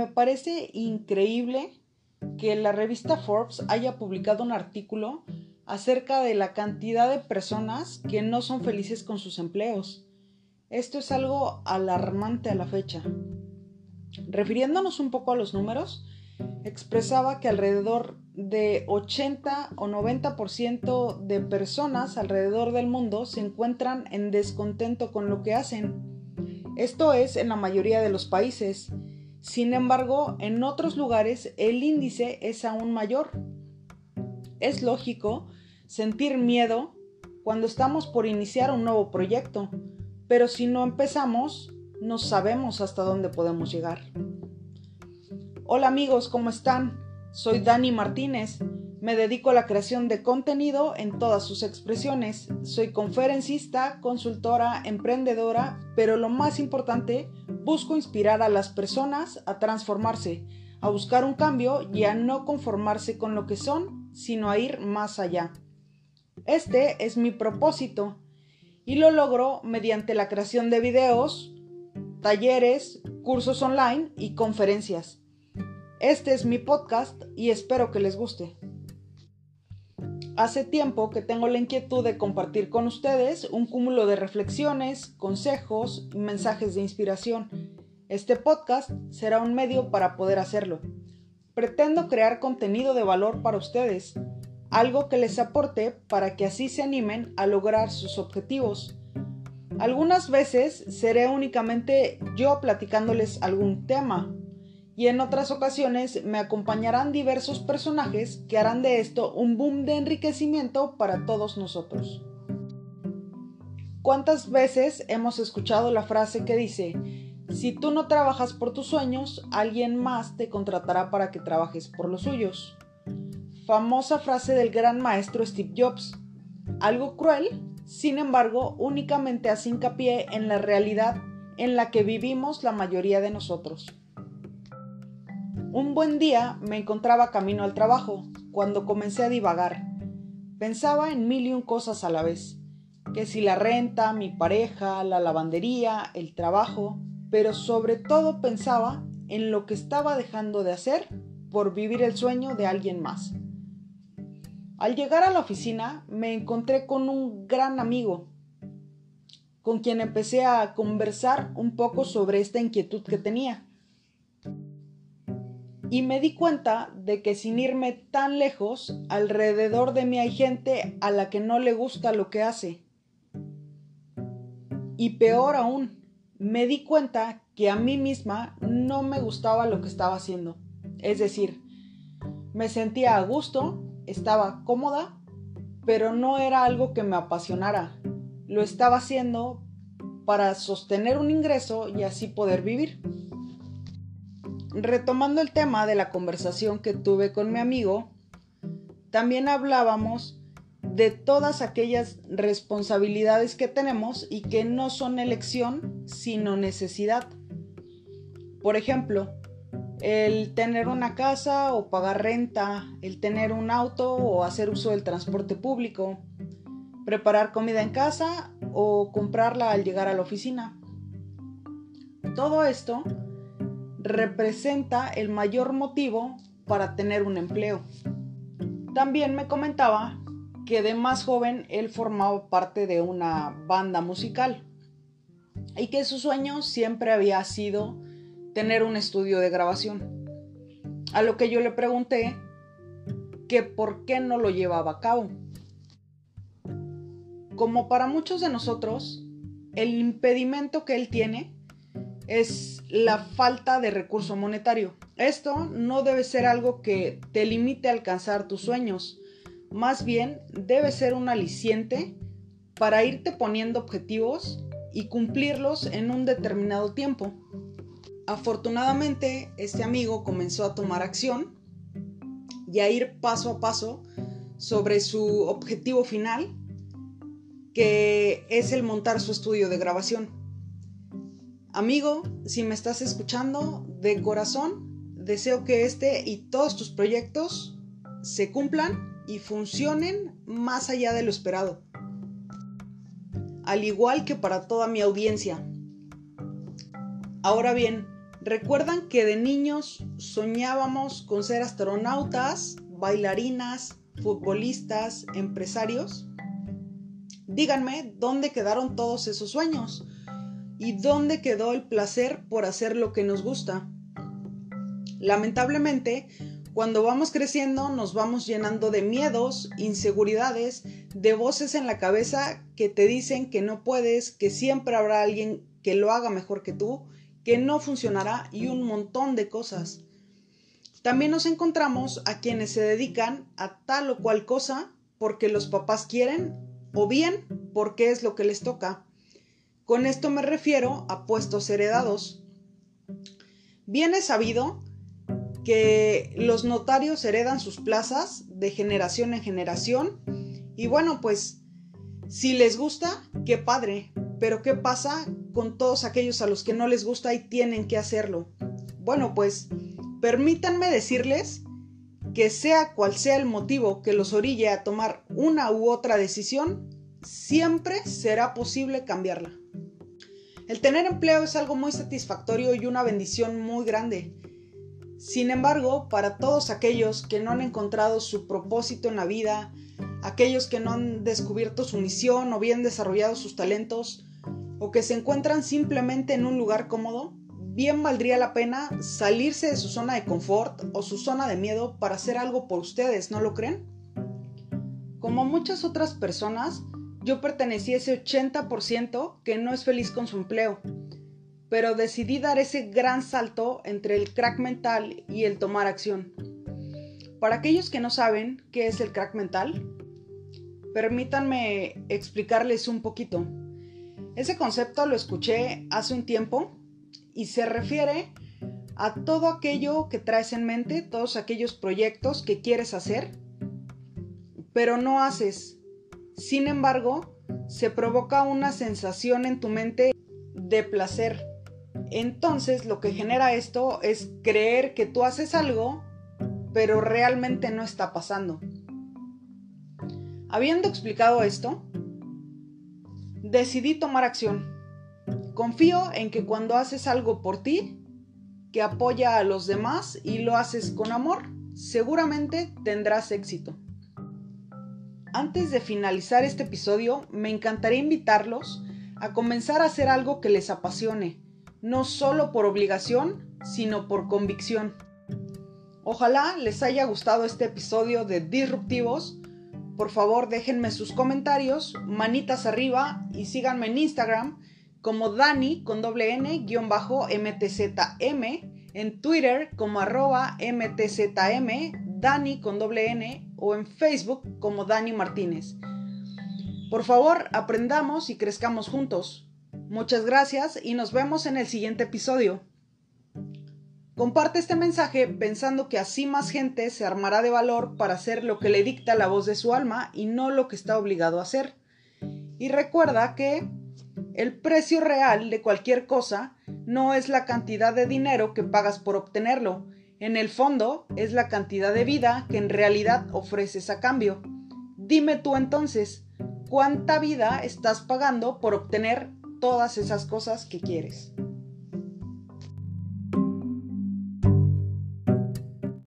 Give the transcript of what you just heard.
me parece increíble que la revista Forbes haya publicado un artículo acerca de la cantidad de personas que no son felices con sus empleos. Esto es algo alarmante a la fecha. Refiriéndonos un poco a los números, expresaba que alrededor de 80 o 90% de personas alrededor del mundo se encuentran en descontento con lo que hacen. Esto es en la mayoría de los países. Sin embargo, en otros lugares el índice es aún mayor. Es lógico sentir miedo cuando estamos por iniciar un nuevo proyecto, pero si no empezamos, no sabemos hasta dónde podemos llegar. Hola amigos, ¿cómo están? Soy Dani Martínez. Me dedico a la creación de contenido en todas sus expresiones. Soy conferencista, consultora, emprendedora, pero lo más importante, busco inspirar a las personas a transformarse, a buscar un cambio y a no conformarse con lo que son, sino a ir más allá. Este es mi propósito y lo logro mediante la creación de videos, talleres, cursos online y conferencias. Este es mi podcast y espero que les guste. Hace tiempo que tengo la inquietud de compartir con ustedes un cúmulo de reflexiones, consejos y mensajes de inspiración. Este podcast será un medio para poder hacerlo. Pretendo crear contenido de valor para ustedes, algo que les aporte para que así se animen a lograr sus objetivos. Algunas veces seré únicamente yo platicándoles algún tema, y en otras ocasiones me acompañarán diversos personajes que harán de esto un boom de enriquecimiento para todos nosotros. ¿Cuántas veces hemos escuchado la frase que dice, si tú no trabajas por tus sueños, alguien más te contratará para que trabajes por los suyos? Famosa frase del gran maestro Steve Jobs. Algo cruel, sin embargo, únicamente hace hincapié en la realidad en la que vivimos la mayoría de nosotros. Un buen día me encontraba camino al trabajo, cuando comencé a divagar. Pensaba en mil y un cosas a la vez, que si la renta, mi pareja, la lavandería, el trabajo, pero sobre todo pensaba en lo que estaba dejando de hacer por vivir el sueño de alguien más. Al llegar a la oficina me encontré con un gran amigo, con quien empecé a conversar un poco sobre esta inquietud que tenía y me di cuenta de que sin irme tan lejos, alrededor de mí hay gente a la que no le gusta lo que hace. Y peor aún, me di cuenta que a mí misma no me gustaba lo que estaba haciendo. Es decir, me sentía a gusto, estaba cómoda, pero no era algo que me apasionara. Lo estaba haciendo para sostener un ingreso y así poder vivir retomando el tema de la conversación que tuve con mi amigo, también hablábamos de todas aquellas responsabilidades que tenemos y que no son elección, sino necesidad. Por ejemplo, el tener una casa o pagar renta, el tener un auto o hacer uso del transporte público, preparar comida en casa o comprarla al llegar a la oficina. Todo esto representa el mayor motivo para tener un empleo. También me comentaba que de más joven él formaba parte de una banda musical y que su sueño siempre había sido tener un estudio de grabación. A lo que yo le pregunté que por qué no lo llevaba a cabo. Como para muchos de nosotros, el impedimento que él tiene es la falta de recurso monetario. Esto no debe ser algo que te limite a alcanzar tus sueños, más bien debe ser un aliciente para irte poniendo objetivos y cumplirlos en un determinado tiempo. Afortunadamente, este amigo comenzó a tomar acción y a ir paso a paso sobre su objetivo final, que es el montar su estudio de grabación. Amigo, si me estás escuchando, de corazón, deseo que este y todos tus proyectos se cumplan y funcionen más allá de lo esperado. Al igual que para toda mi audiencia. Ahora bien, ¿Recuerdan que de niños soñábamos con ser astronautas, bailarinas, futbolistas, empresarios? Díganme dónde quedaron todos esos sueños y dónde quedó el placer por hacer lo que nos gusta. Lamentablemente, cuando vamos creciendo nos vamos llenando de miedos, inseguridades, de voces en la cabeza que te dicen que no puedes, que siempre habrá alguien que lo haga mejor que tú, que no funcionará y un montón de cosas. También nos encontramos a quienes se dedican a tal o cual cosa porque los papás quieren o bien porque es lo que les toca. Con esto me refiero a puestos heredados. Bien es sabido que los notarios heredan sus plazas de generación en generación y bueno, pues si les gusta, qué padre, pero ¿qué pasa con todos aquellos a los que no les gusta y tienen que hacerlo? Bueno, pues permítanme decirles que sea cual sea el motivo que los orille a tomar una u otra decisión, siempre será posible cambiarla. El tener empleo es algo muy satisfactorio y una bendición muy grande. Sin embargo, para todos aquellos que no han encontrado su propósito en la vida, aquellos que no han descubierto su misión o bien desarrollado sus talentos, o que se encuentran simplemente en un lugar cómodo, bien valdría la pena salirse de su zona de confort o su zona de miedo para hacer algo por ustedes, ¿no lo creen? Como muchas otras personas, yo pertenecí a ese 80% que no es feliz con su empleo pero decidí dar ese gran salto entre el crack mental y el tomar acción. Para aquellos que no saben qué es el crack mental, permítanme explicarles un poquito. Ese concepto lo escuché hace un tiempo y se refiere a todo aquello que traes en mente, todos aquellos proyectos que quieres hacer, pero no haces. Sin embargo, se provoca una sensación en tu mente de placer, entonces lo que genera esto es creer que tú haces algo, pero realmente no está pasando. Habiendo explicado esto, decidí tomar acción. Confío en que cuando haces algo por ti, que apoya a los demás y lo haces con amor, seguramente tendrás éxito. Antes de finalizar este episodio, me encantaría invitarlos a comenzar a hacer algo que les apasione no solo por obligación, sino por convicción. Ojalá les haya gustado este episodio de Disruptivos. Por favor, déjenme sus comentarios, manitas arriba y síganme en Instagram como Dani con doble N guion bajo MTZM, en Twitter como arroba MTZM, Dani con doble N o en Facebook como Dani Martínez. Por favor, aprendamos y crezcamos juntos. Muchas gracias y nos vemos en el siguiente episodio. Comparte este mensaje pensando que así más gente se armará de valor para hacer lo que le dicta la voz de su alma y no lo que está obligado a hacer. Y recuerda que el precio real de cualquier cosa no es la cantidad de dinero que pagas por obtenerlo, en el fondo es la cantidad de vida que en realidad ofreces a cambio. Dime tú entonces, ¿cuánta vida estás pagando por obtener todas esas cosas que quieres.